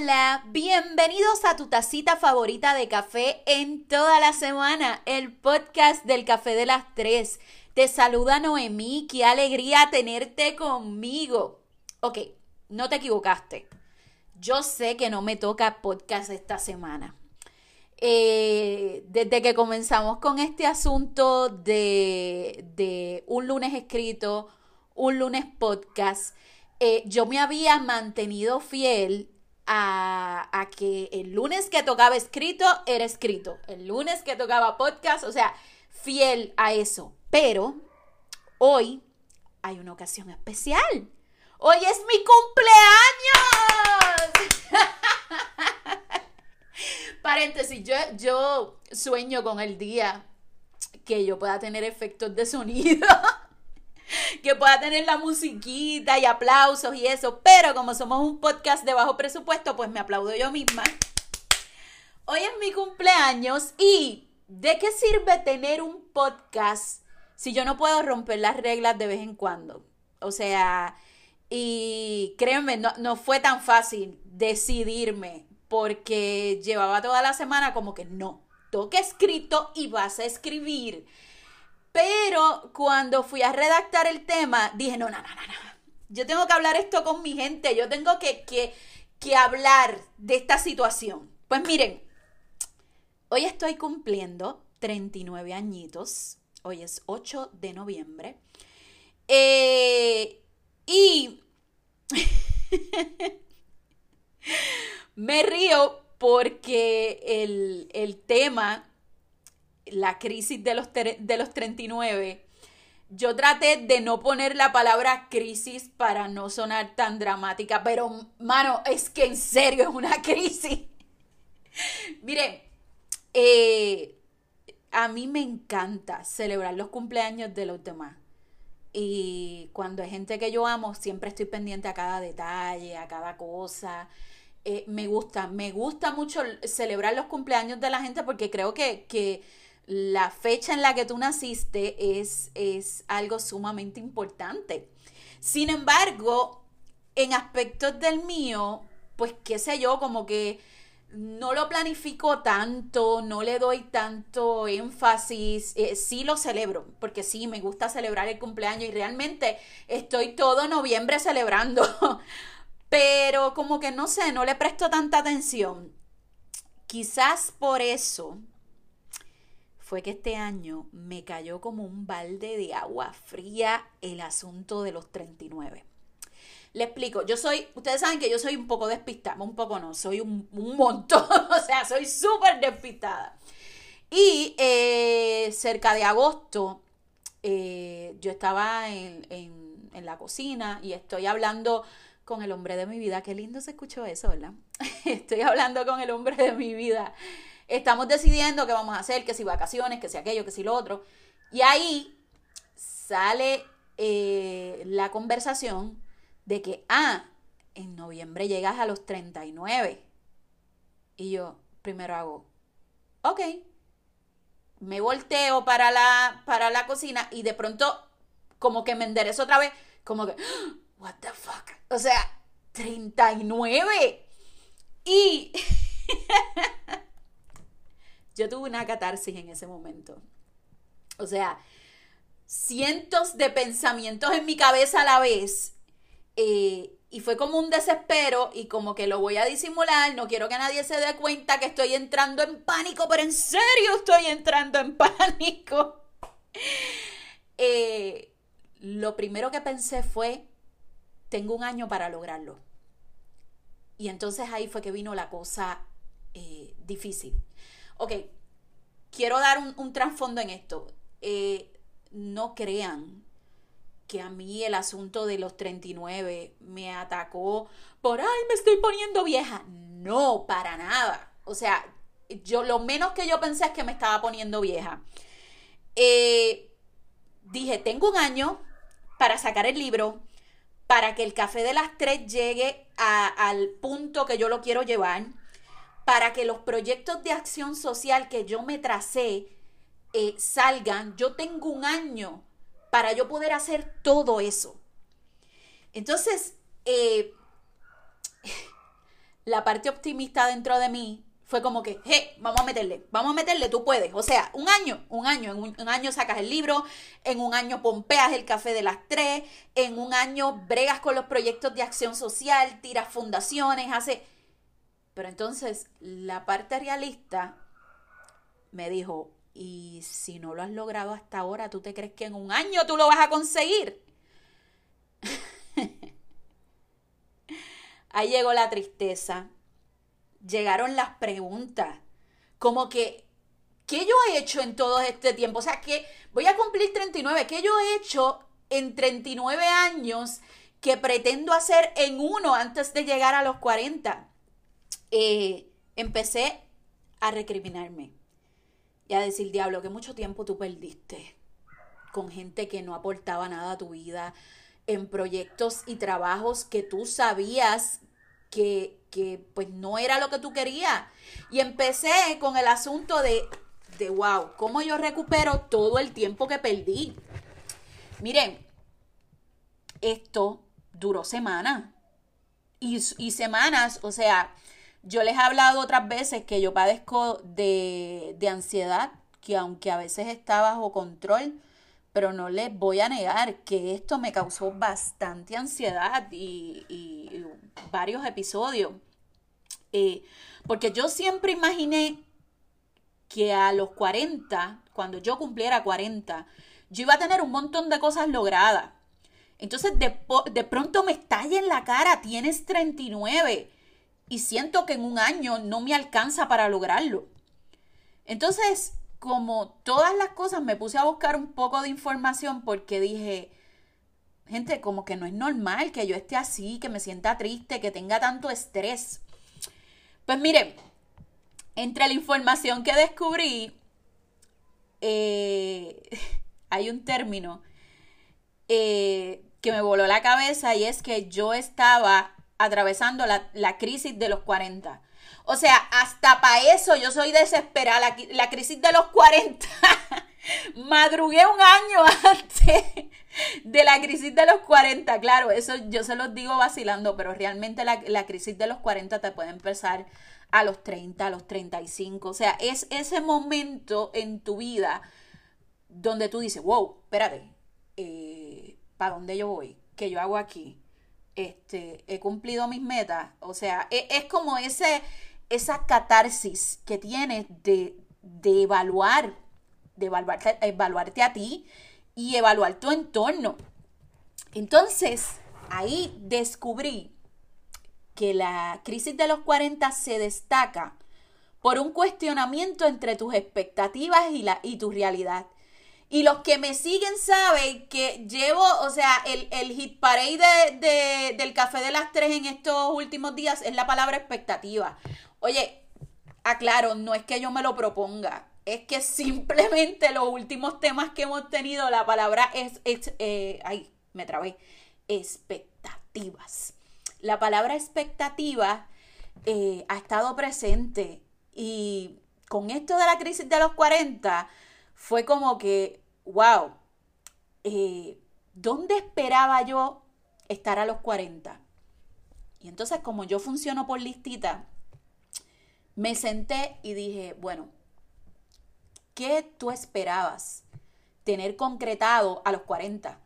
Hola, bienvenidos a tu tacita favorita de café en toda la semana, el podcast del café de las tres. Te saluda Noemí, qué alegría tenerte conmigo. Ok, no te equivocaste. Yo sé que no me toca podcast esta semana. Eh, desde que comenzamos con este asunto de, un lunes escrito, un lunes podcast, eh, yo me había mantenido fiel a, que el lunes que tocaba escrito era escrito, el lunes que tocaba podcast, o sea, fiel a eso. Pero hoy hay una ocasión especial. Hoy es mi cumpleaños. Paréntesis, yo, yo sueño con el día que yo pueda tener efectos de sonido. que pueda tener la musiquita y aplausos y eso, pero como somos un podcast de bajo presupuesto, pues me aplaudo yo misma. Hoy es mi cumpleaños y ¿de qué sirve tener un podcast si yo no puedo romper las reglas de vez en cuando? O sea, y créanme, no, no fue tan fácil decidirme porque llevaba toda la semana como que no, toque escrito y vas a escribir. Pero cuando fui a redactar el tema, dije, no, no, no, no, no. Yo tengo que hablar esto con mi gente, yo tengo que, que, que hablar de esta situación. Pues miren, hoy estoy cumpliendo 39 añitos, hoy es 8 de noviembre, eh, y me río porque el, el tema la crisis de los, de los 39, yo traté de no poner la palabra crisis para no sonar tan dramática, pero mano, es que en serio es una crisis. Mire, eh, a mí me encanta celebrar los cumpleaños de los demás. Y cuando hay gente que yo amo, siempre estoy pendiente a cada detalle, a cada cosa. Eh, me gusta, me gusta mucho celebrar los cumpleaños de la gente porque creo que, que la fecha en la que tú naciste es, es algo sumamente importante. Sin embargo, en aspectos del mío, pues qué sé yo, como que no lo planifico tanto, no le doy tanto énfasis, eh, sí lo celebro, porque sí, me gusta celebrar el cumpleaños y realmente estoy todo noviembre celebrando, pero como que no sé, no le presto tanta atención. Quizás por eso fue que este año me cayó como un balde de agua fría el asunto de los 39. Le explico, yo soy, ustedes saben que yo soy un poco despistada, un poco no, soy un, montón, o sea, soy súper despistada. Y eh, cerca de agosto, eh, yo estaba en, en la cocina y estoy hablando con el hombre de mi vida. Qué lindo se escuchó eso, ¿verdad? estoy hablando con el hombre de mi vida estamos decidiendo qué vamos a hacer, que si vacaciones, que si aquello, que si lo otro. Y ahí sale eh, la conversación de que, ah, en noviembre llegas a los 39. Y yo primero hago, ok. Me volteo para la, para la cocina y de pronto como que me enderezo otra vez, como que, what the fuck. O sea, 39. Y yo tuve una catarsis en ese momento. O sea, cientos de pensamientos en mi cabeza a la vez. Eh, y fue como un desespero y como que lo voy a disimular, no quiero que nadie se dé cuenta que estoy entrando en pánico, pero en serio estoy entrando en pánico. Eh, lo primero que pensé fue, tengo un año para lograrlo. Y entonces ahí fue que vino la cosa eh, difícil ok, quiero dar un, trasfondo en esto. Eh, no crean que a mí el asunto de los 39 me atacó por, ay, me estoy poniendo vieja. No, para nada. O sea, yo lo menos que yo pensé es que me estaba poniendo vieja. Eh, dije, tengo un año para sacar el libro, para que el café de las tres llegue al punto que yo lo quiero llevar para que los proyectos de acción social que yo me tracé eh, salgan, yo tengo un año para yo poder hacer todo eso. Entonces, eh, la parte optimista dentro de mí fue como que, hey, vamos a meterle, vamos a meterle, tú puedes. O sea, un año, un año, en un, año sacas el libro, en un año pompeas el café de las tres, en un año bregas con los proyectos de acción social, tiras fundaciones, hace... Pero entonces la parte realista me dijo, y si no lo has logrado hasta ahora, ¿tú te crees que en un año tú lo vas a conseguir? Ahí llegó la tristeza, llegaron las preguntas, como que, ¿qué yo he hecho en todo este tiempo? O sea, que voy a cumplir 39, ¿qué yo he hecho en 39 años que pretendo hacer en uno antes de llegar a los 40? Eh, empecé a recriminarme y a decir, diablo, que mucho tiempo tú perdiste con gente que no aportaba nada a tu vida, en proyectos y trabajos que tú sabías que, que pues no era lo que tú querías. Y empecé con el asunto de, de, wow, ¿cómo yo recupero todo el tiempo que perdí? Miren, esto duró semanas. Y, y semanas, o sea, yo les he hablado otras veces que yo padezco de, de ansiedad, que aunque a veces está bajo control, pero no les voy a negar que esto me causó bastante ansiedad y, varios episodios. Eh, porque yo siempre imaginé que a los 40, cuando yo cumpliera 40, yo iba a tener un montón de cosas logradas. Entonces de, de pronto me estalla en la cara, tienes 39 y siento que en un año no me alcanza para lograrlo. Entonces, como todas las cosas, me puse a buscar un poco de información porque dije, gente, como que no es normal que yo esté así, que me sienta triste, que tenga tanto estrés. Pues miren, entre la información que descubrí, eh, hay un término eh, que me voló la cabeza y es que yo estaba atravesando la, la crisis de los 40. O sea, hasta para eso yo soy desesperada. La, la crisis de los 40. Madrugué un año antes de la crisis de los 40, claro, eso yo se los digo vacilando, pero realmente la, la, crisis de los 40 te puede empezar a los 30, a los 35, o sea, es ese momento en tu vida donde tú dices, wow, espérate, eh, ¿para dónde yo voy? ¿Qué yo hago aquí? Este, he cumplido mis metas, o sea, es, es como ese, esa catarsis que tienes de, de evaluar, de evaluarte, evaluarte a ti, y evaluar tu entorno. Entonces, ahí descubrí que la crisis de los 40 se destaca por un cuestionamiento entre tus expectativas y, la, y tu realidad. Y los que me siguen saben que llevo, o sea, el, el hit parade de, del café de las tres en estos últimos días es la palabra expectativa. Oye, aclaro, no es que yo me lo proponga es que simplemente los últimos temas que hemos tenido, la palabra es, eh, ay, me trabé, expectativas. La palabra expectativa eh, ha estado presente y con esto de la crisis de los 40 fue como que, wow, eh, ¿dónde esperaba yo estar a los 40? Y entonces como yo funciono por listita, me senté y dije, bueno, ¿Qué tú esperabas tener concretado a los 40?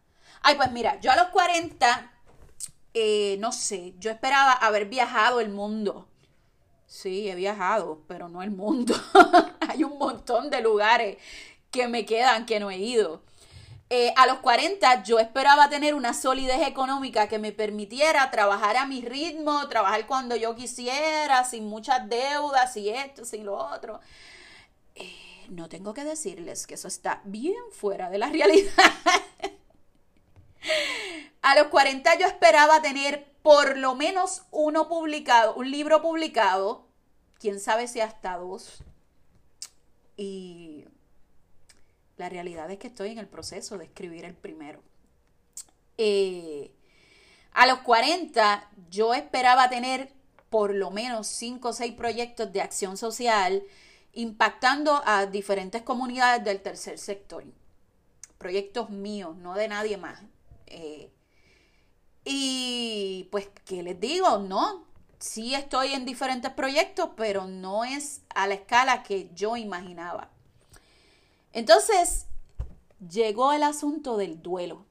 Ay, pues mira, yo a los 40, eh, no sé, yo esperaba haber viajado el mundo. Sí, he viajado, pero no el mundo. Hay un montón de lugares que me quedan que no he ido. Eh, a los 40 yo esperaba tener una solidez económica que me permitiera trabajar a mi ritmo, trabajar cuando yo quisiera, sin muchas deudas y esto, sin lo otro. Eh, no tengo que decirles que eso está bien fuera de la realidad. A los 40 yo esperaba tener por lo menos uno publicado, un libro publicado, quién sabe si hasta dos. Y la realidad es que estoy en el proceso de escribir el primero. Eh, a los 40 yo esperaba tener por lo menos cinco o seis proyectos de acción social impactando a diferentes comunidades del tercer sector. Proyectos míos, no de nadie más. Eh, y pues, ¿qué les digo? No, sí estoy en diferentes proyectos, pero no es a la escala que yo imaginaba. Entonces, llegó el asunto del duelo.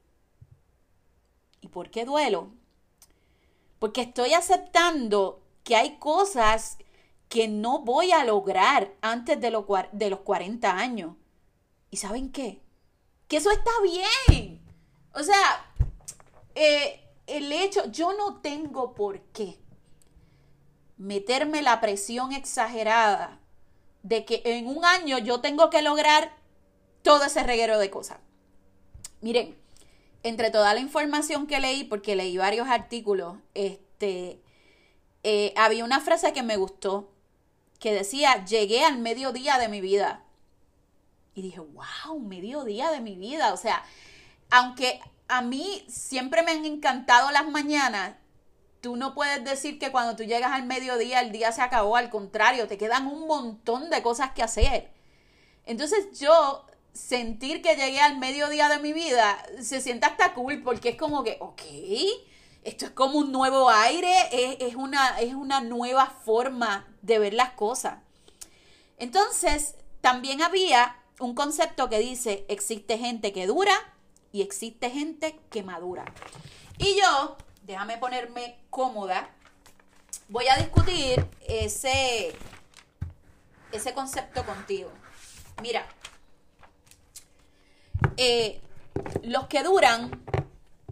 ¿Y por qué duelo? Porque estoy aceptando que hay cosas que no voy a lograr antes de, de los 40 años. ¿Y saben qué? Que eso está bien. O sea, eh, el hecho, yo no tengo por qué meterme la presión exagerada de que en un año yo tengo que lograr todo ese reguero de cosas. Miren, entre toda la información que leí, porque leí varios artículos, este, eh, había una frase que me gustó, que decía, llegué al mediodía de mi vida. Y dije, wow, mediodía de mi vida. O sea, aunque a mí siempre me han encantado las mañanas, tú no puedes decir que cuando tú llegas al mediodía el día se acabó, al contrario, te quedan un montón de cosas que hacer. Entonces yo sentir que llegué al mediodía de mi vida se siente hasta cool porque es como que, ok, esto es como un nuevo aire, es, una, es una nueva forma de ver las cosas. Entonces, también había un concepto que dice, existe gente que dura y existe gente que madura. Y yo déjame ponerme cómoda, voy a discutir ese, ese concepto contigo. Mira, eh, los que duran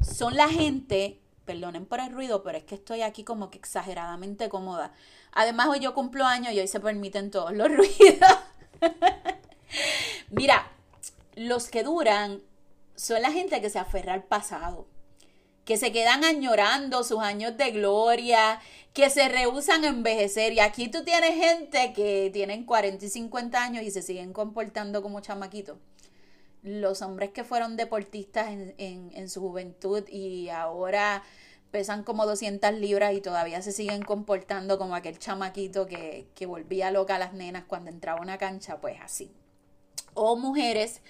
son la gente, perdonen por el ruido, pero es que estoy aquí como que exageradamente cómoda. Además, hoy yo cumplo años y hoy se permiten todos los ruidos. Mira, los que duran son la gente que se aferra al pasado que se quedan añorando sus años de gloria, que se rehusan a envejecer. Y aquí tú tienes gente que tienen 40 y 50 años y se siguen comportando como chamaquitos. Los hombres que fueron deportistas en, su juventud y ahora pesan como 200 libras y todavía se siguen comportando como aquel chamaquito que, que volvía loca a las nenas cuando entraba a una cancha, pues así. O mujeres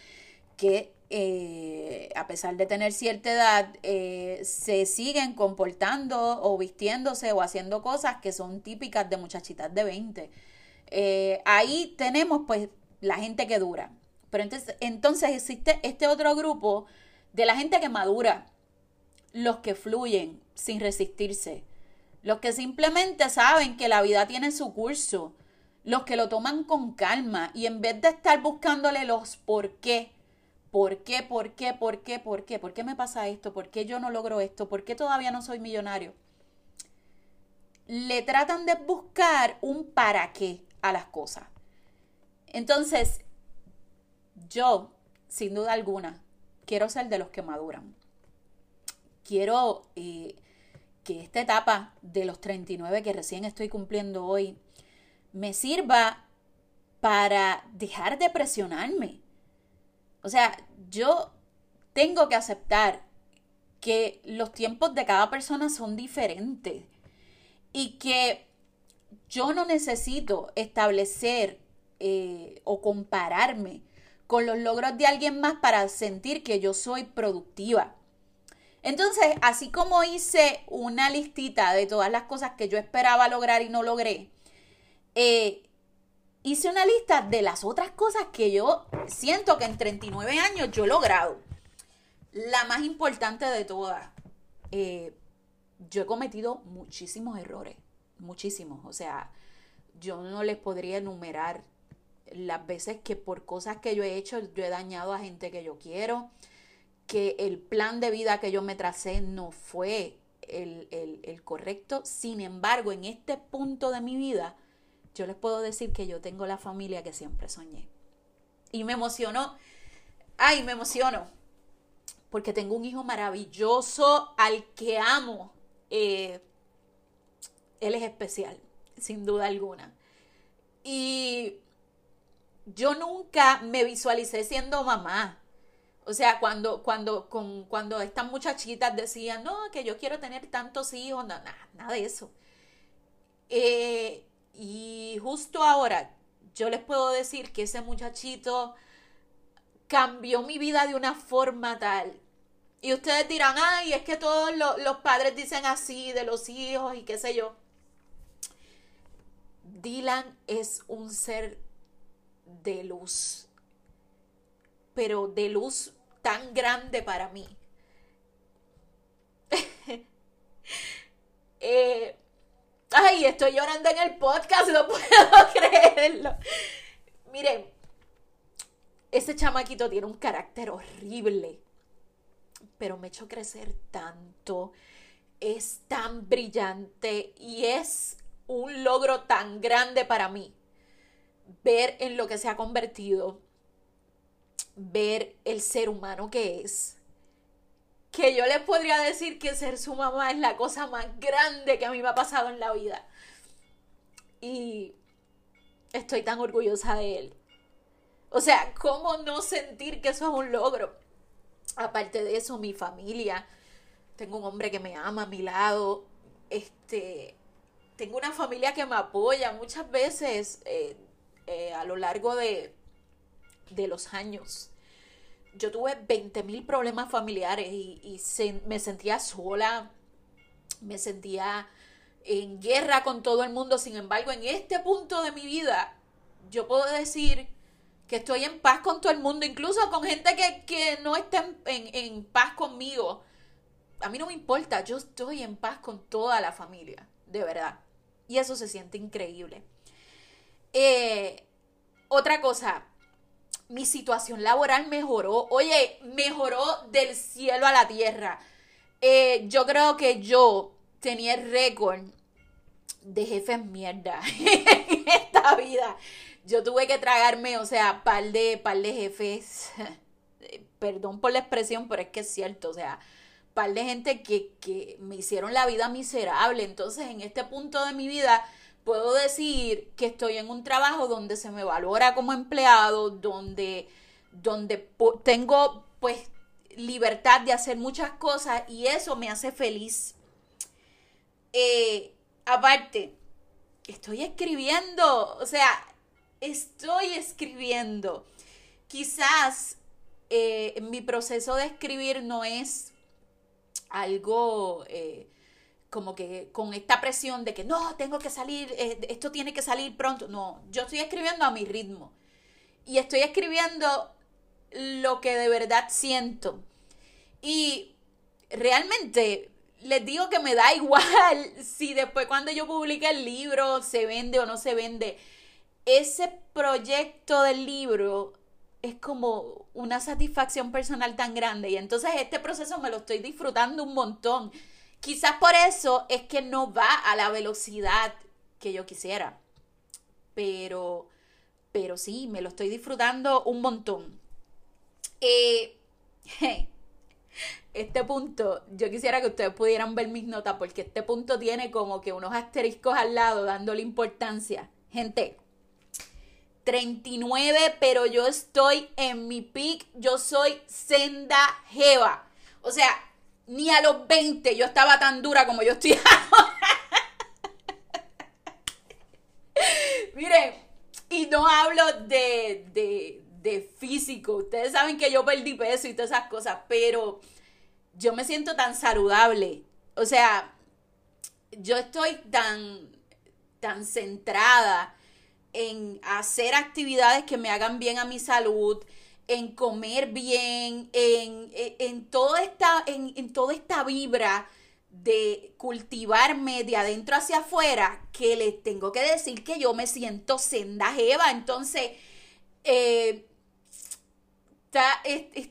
que eh, a pesar de tener cierta edad, eh, se siguen comportando o vistiéndose o haciendo cosas que son típicas de muchachitas de 20. Eh, ahí tenemos pues la gente que dura. Pero entonces, entonces existe este otro grupo de la gente que madura, los que fluyen sin resistirse, los que simplemente saben que la vida tiene su curso, los que lo toman con calma y en vez de estar buscándole los por qué, ¿Por qué? ¿Por qué? ¿Por qué? ¿Por qué? ¿Por qué me pasa esto? ¿Por qué yo no logro esto? ¿Por qué todavía no soy millonario? Le tratan de buscar un para qué a las cosas. Entonces, yo, sin duda alguna, quiero ser de los que maduran. Quiero eh, que esta etapa de los 39 que recién estoy cumpliendo hoy me sirva para dejar de presionarme o sea, yo tengo que aceptar que los tiempos de cada persona son diferentes y que yo no necesito establecer eh, o compararme con los logros de alguien más para sentir que yo soy productiva. Entonces, así como hice una listita de todas las cosas que yo esperaba lograr y no logré, eh, hice una lista de las otras cosas que yo siento que en 39 años yo he logrado. La más importante de todas, eh, yo he cometido muchísimos errores, muchísimos. O sea, yo no les podría enumerar las veces que por cosas que yo he hecho, yo he dañado a gente que yo quiero, que el plan de vida que yo me tracé no fue el, el correcto. Sin embargo, en este punto de mi vida, yo les puedo decir que yo tengo la familia que siempre soñé. Y me emocionó. Ay, me emociono. Porque tengo un hijo maravilloso al que amo. Eh, él es especial, sin duda alguna. Y yo nunca me visualicé siendo mamá. O sea, cuando, cuando, con, cuando estas muchachitas decían, no, que yo quiero tener tantos hijos, nada, nada de eso. Eh, y justo ahora yo les puedo decir que ese muchachito cambió mi vida de una forma tal. Y ustedes dirán, ay, es que todos los, padres dicen así de los hijos y qué sé yo. Dylan es un ser de luz, pero de luz tan grande para mí. Eh, ay, estoy llorando en el podcast, no puedo creerlo. Miren, ese chamaquito tiene un carácter horrible, pero me hecho crecer tanto. Es tan brillante y es un logro tan grande para mí ver en lo que se ha convertido, ver el ser humano que es. Que yo les podría decir que ser su mamá es la cosa más grande que a mí me ha pasado en la vida. Y estoy tan orgullosa de él. O sea, ¿cómo no sentir que eso es un logro? Aparte de eso, mi familia. Tengo un hombre que me ama a mi lado. Este, tengo una familia que me apoya muchas veces eh, eh, a lo largo de, de los años. Yo tuve 20 mil problemas familiares y, me sentía sola, me sentía en guerra con todo el mundo. Sin embargo, en este punto de mi vida, yo puedo decir que estoy en paz con todo el mundo, incluso con gente que, no está en, en, paz conmigo. A mí no me importa, yo estoy en paz con toda la familia, de verdad. Y eso se siente increíble. Eh, otra cosa, mi situación laboral mejoró. Oye, mejoró del cielo a la tierra. Eh, yo creo que yo tenía el récord de jefes mierda en esta vida. Yo tuve que tragarme, o sea, par de, par de jefes. Perdón por la expresión, pero es que es cierto. O sea, par de gente que, que me hicieron la vida miserable. Entonces, en este punto de mi vida, puedo decir que estoy en un trabajo donde se me valora como empleado, donde, donde tengo pues libertad de hacer muchas cosas y eso me hace feliz. Eh, aparte, estoy escribiendo, o sea, estoy escribiendo. Quizás eh, mi proceso de escribir no es algo eh, como que con esta presión de que no, tengo que salir, eh, esto tiene que salir pronto. No, yo estoy escribiendo a mi ritmo. Y estoy escribiendo lo que de verdad siento. Y realmente les digo que me da igual si después cuando yo publique el libro se vende o no se vende. Ese proyecto del libro es como una satisfacción personal tan grande y entonces este proceso me lo estoy disfrutando un montón Quizás por eso es que no va a la velocidad que yo quisiera. Pero, pero sí, me lo estoy disfrutando un montón. Eh, este punto, yo quisiera que ustedes pudieran ver mis notas porque este punto tiene como que unos asteriscos al lado dándole importancia. Gente, 39, pero yo estoy en mi peak, yo soy senda jeva. O sea, ni a los 20 yo estaba tan dura como yo estoy ahora. Miren, y no hablo de, de, de físico. Ustedes saben que yo perdí peso y todas esas cosas, pero yo me siento tan saludable. O sea, yo estoy tan, tan centrada en hacer actividades que me hagan bien a mi salud, en comer bien, en, en, toda, esta, en, toda esta vibra de cultivarme de adentro hacia afuera, que les tengo que decir que yo me siento senda jeva. Entonces, eh, está,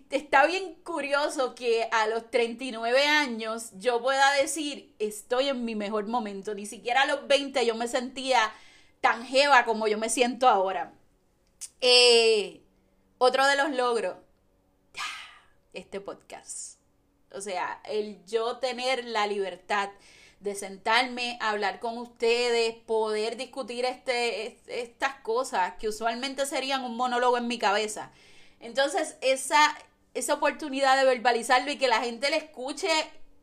está bien curioso que a los 39 años yo pueda decir, estoy en mi mejor momento. Ni siquiera a los 20 yo me sentía tan jeva como yo me siento ahora. Eh, otro de los logros, este podcast. O sea, el yo tener la libertad de sentarme, hablar con ustedes, poder discutir este, estas cosas que usualmente serían un monólogo en mi cabeza. Entonces, esa, esa oportunidad de verbalizarlo y que la gente le escuche,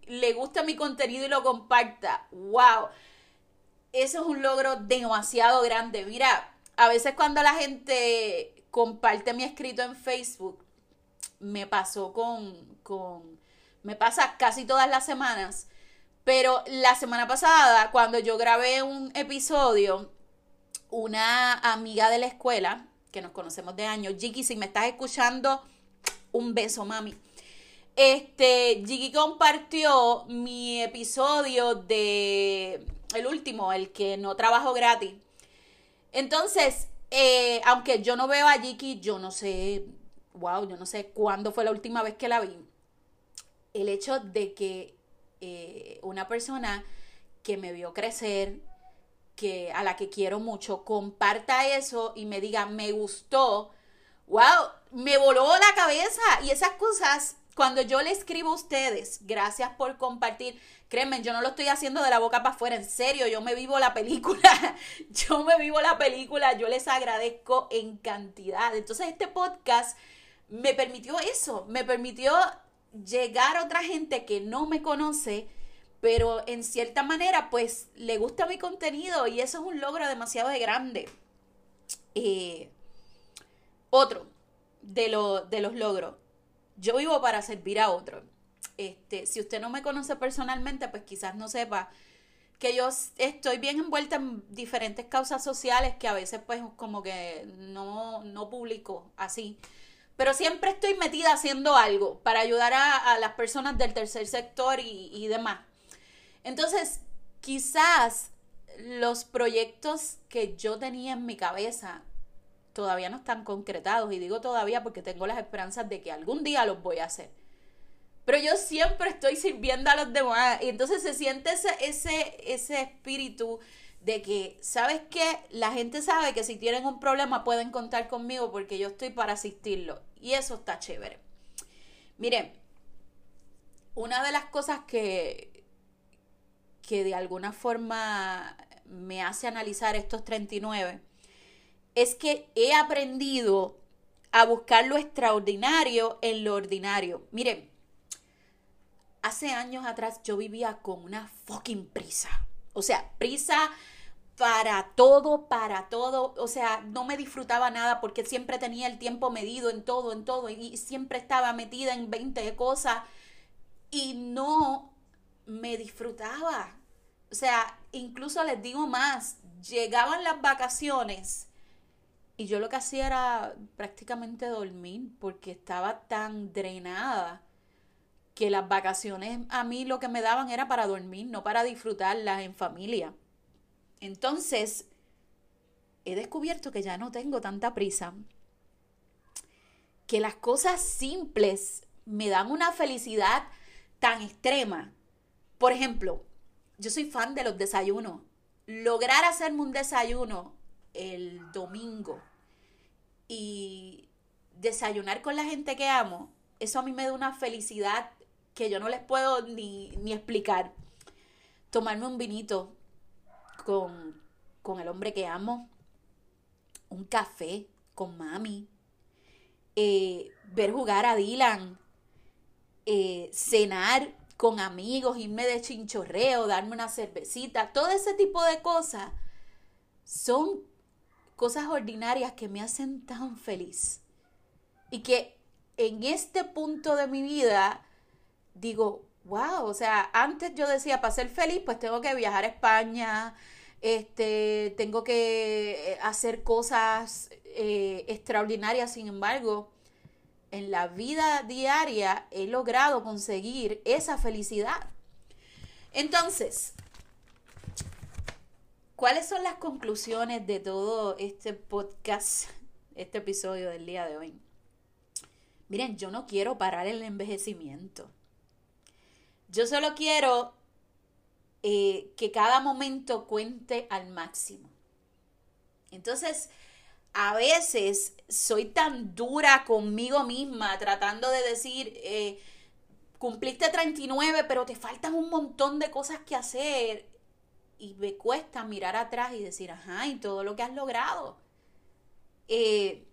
le guste mi contenido y lo comparta. ¡Wow! Eso es un logro demasiado grande. Mira, a veces cuando la gente comparte mi escrito en Facebook. Me pasó con, con, me pasa casi todas las semanas, pero la semana pasada, cuando yo grabé un episodio, una amiga de la escuela, que nos conocemos de años, Jiki, si me estás escuchando, un beso, mami. Este, Jiki compartió mi episodio de el último, el que no trabajo gratis. Entonces, eh, aunque yo no veo a Jiki, yo no sé, wow, yo no sé cuándo fue la última vez que la vi. El hecho de que eh, una persona que me vio crecer, que a la que quiero mucho, comparta eso y me diga, me gustó, wow, me voló la cabeza. Y esas cosas, cuando yo le escribo a ustedes, gracias por compartir, créanme, yo no lo estoy haciendo de la boca para afuera, en serio, yo me vivo la película, yo me vivo la película, yo les agradezco en cantidad. Entonces este podcast me permitió eso, me permitió llegar a otra gente que no me conoce pero en cierta manera, pues le gusta mi contenido y eso es un logro demasiado grande. Eh, otro de, de los logros, yo vivo para servir a otro. Este, si usted no me conoce personalmente, pues quizás no sepa que yo estoy bien envuelta en diferentes causas sociales que a veces pues como que no, no publico así. Pero siempre estoy metida haciendo algo para ayudar a, las personas del tercer sector y, y demás. Entonces, quizás los proyectos que yo tenía en mi cabeza todavía no están concretados. Y digo todavía porque tengo las esperanzas de que algún día los voy a hacer. Pero yo siempre estoy sirviendo a los demás. Y entonces se siente ese, ese, ese espíritu de que, ¿sabes qué? La gente sabe que si tienen un problema pueden contar conmigo porque yo estoy para asistirlo. Y eso está chévere. Miren, una de las cosas que, que de alguna forma me hace analizar estos 39 es que he aprendido a buscar lo extraordinario en lo ordinario. Miren, hace años atrás yo vivía con una fucking prisa. O sea, prisa para todo, para todo. O sea, no me disfrutaba nada porque siempre tenía el tiempo medido en todo, en todo. Y siempre estaba metida en 20 cosas. Y no me disfrutaba. O sea, incluso les digo más, llegaban las vacaciones y yo lo que hacía era prácticamente dormir porque estaba tan drenada que las vacaciones a mí lo que me daban era para dormir, no para disfrutarlas en familia. Entonces, he descubierto que ya no tengo tanta prisa, que las cosas simples me dan una felicidad tan extrema. Por ejemplo, yo soy fan de los desayunos. Lograr hacerme un desayuno el domingo y desayunar con la gente que amo, eso a mí me da una felicidad que yo no les puedo ni, explicar. Tomarme un vinito con, con, el hombre que amo, un café con mami, eh, ver jugar a Dylan, eh, cenar con amigos, irme de chinchorreo, darme una cervecita, todo ese tipo de cosas son cosas ordinarias que me hacen tan feliz. Y que en este punto de mi vida digo, wow, o sea, antes yo decía, para ser feliz, pues tengo que viajar a España, este, tengo que eh, hacer cosas eh, extraordinarias, sin embargo, en la vida diaria he logrado conseguir esa felicidad. Entonces, ¿cuáles son las conclusiones de todo este podcast, este episodio del día de hoy? Miren, yo no quiero parar el envejecimiento. Yo solo quiero eh, que cada momento cuente al máximo. Entonces, a veces soy tan dura conmigo misma tratando de decir, eh, cumpliste 39, pero te faltan un montón de cosas que hacer. Y me cuesta mirar atrás y decir, ajá, y todo lo que has logrado. Eh,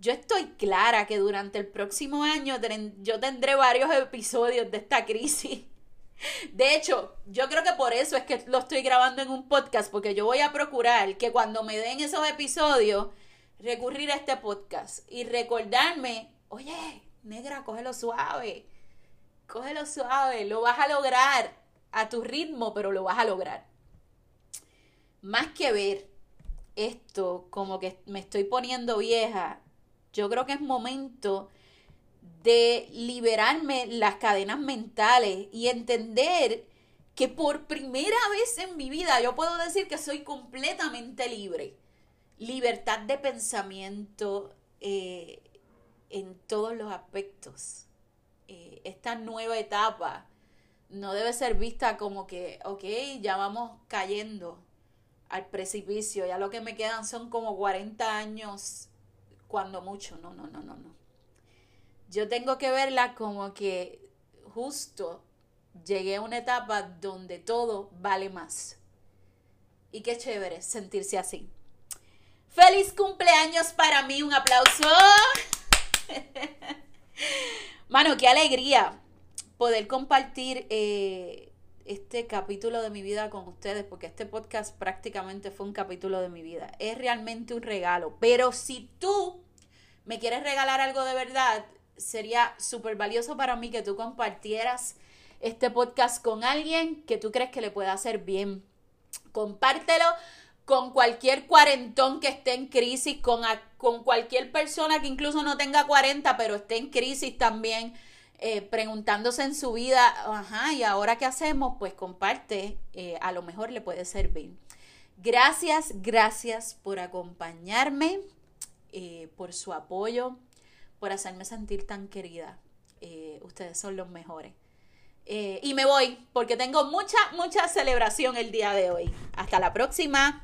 yo estoy clara que durante el próximo año yo tendré varios episodios de esta crisis de hecho, yo creo que por eso es que lo estoy grabando en un podcast, porque yo voy a procurar que cuando me den esos episodios, recurrir a este podcast y recordarme, oye, negra, cógelo suave, cógelo suave, lo vas a lograr a tu ritmo, pero lo vas a lograr. Más que ver esto, como que me estoy poniendo vieja, yo creo que es momento de liberarme las cadenas mentales y entender que por primera vez en mi vida yo puedo decir que soy completamente libre. Libertad de pensamiento eh, en todos los aspectos. Eh, esta nueva etapa no debe ser vista como que, ok, ya vamos cayendo al precipicio, ya lo que me quedan son como 40 años, cuando mucho, no, no, no, no, no. Yo tengo que verla como que justo llegué a una etapa donde todo vale más. Y qué chévere sentirse así. Feliz cumpleaños para mí, un aplauso. Mano, qué alegría poder compartir eh, este capítulo de mi vida con ustedes, porque este podcast prácticamente fue un capítulo de mi vida. Es realmente un regalo, pero si tú me quieres regalar algo de verdad, sería súper valioso para mí que tú compartieras este podcast con alguien que tú crees que le pueda hacer bien. Compártelo con cualquier cuarentón que esté en crisis, con, con cualquier persona que incluso no tenga 40, pero esté en crisis también, eh, preguntándose en su vida, ajá, ¿y ahora qué hacemos? Pues comparte, eh, a lo mejor le puede servir. Gracias, gracias por acompañarme, eh, por su apoyo, por hacerme sentir tan querida. ustedes son los mejores. y me voy porque tengo mucha, mucha celebración el día de hoy. Hasta la próxima.